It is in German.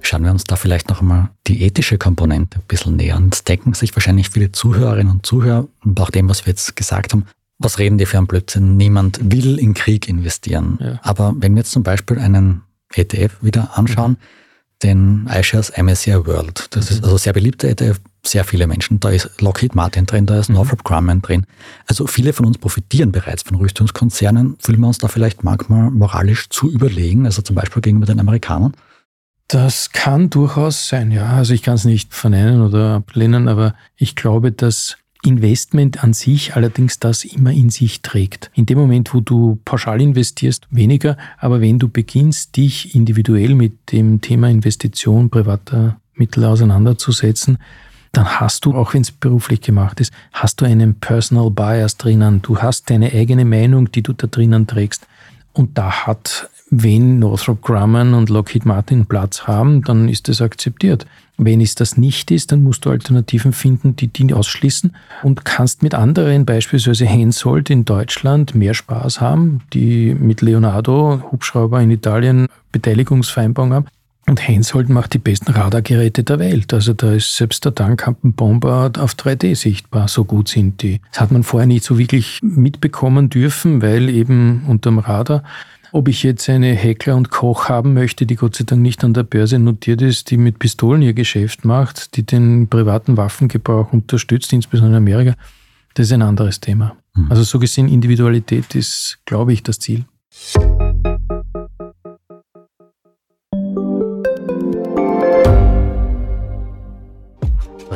Schauen wir uns da vielleicht noch einmal die ethische Komponente ein bisschen näher an. Das denken sich wahrscheinlich viele Zuhörerinnen und Zuhörer, und auch dem, was wir jetzt gesagt haben, was reden die für einen Blödsinn? Niemand will in Krieg investieren. Ja. Aber wenn wir jetzt zum Beispiel einen ETF wieder anschauen, den iShares MSCI World, das mhm. ist also sehr beliebter ETF, sehr viele Menschen. Da ist Lockheed Martin drin, da ist mhm. Northrop Grumman drin. Also viele von uns profitieren bereits von Rüstungskonzernen. Fühlen wir uns da vielleicht manchmal moralisch zu überlegen, also zum Beispiel gegenüber den Amerikanern? Das kann durchaus sein, ja. Also ich kann es nicht verneinen oder ablehnen, aber ich glaube, dass Investment an sich allerdings das immer in sich trägt. In dem Moment, wo du pauschal investierst, weniger, aber wenn du beginnst, dich individuell mit dem Thema Investition privater Mittel auseinanderzusetzen, dann hast du, auch wenn es beruflich gemacht ist, hast du einen Personal Bias drinnen. Du hast deine eigene Meinung, die du da drinnen trägst. Und da hat, wenn Northrop Grumman und Lockheed Martin Platz haben, dann ist das akzeptiert. Wenn es das nicht ist, dann musst du Alternativen finden, die die ausschließen und kannst mit anderen, beispielsweise Hensoldt in Deutschland, mehr Spaß haben, die mit Leonardo, Hubschrauber in Italien, Beteiligungsvereinbarung haben. Und Hensoldt macht die besten Radargeräte der Welt. Also da ist selbst der Tankkampenbomber auf 3D sichtbar. So gut sind die. Das hat man vorher nicht so wirklich mitbekommen dürfen, weil eben unterm Radar ob ich jetzt eine Heckler und Koch haben möchte, die Gott sei Dank nicht an der Börse notiert ist, die mit Pistolen ihr Geschäft macht, die den privaten Waffengebrauch unterstützt, insbesondere in Amerika, das ist ein anderes Thema. Mhm. Also so gesehen, Individualität ist, glaube ich, das Ziel.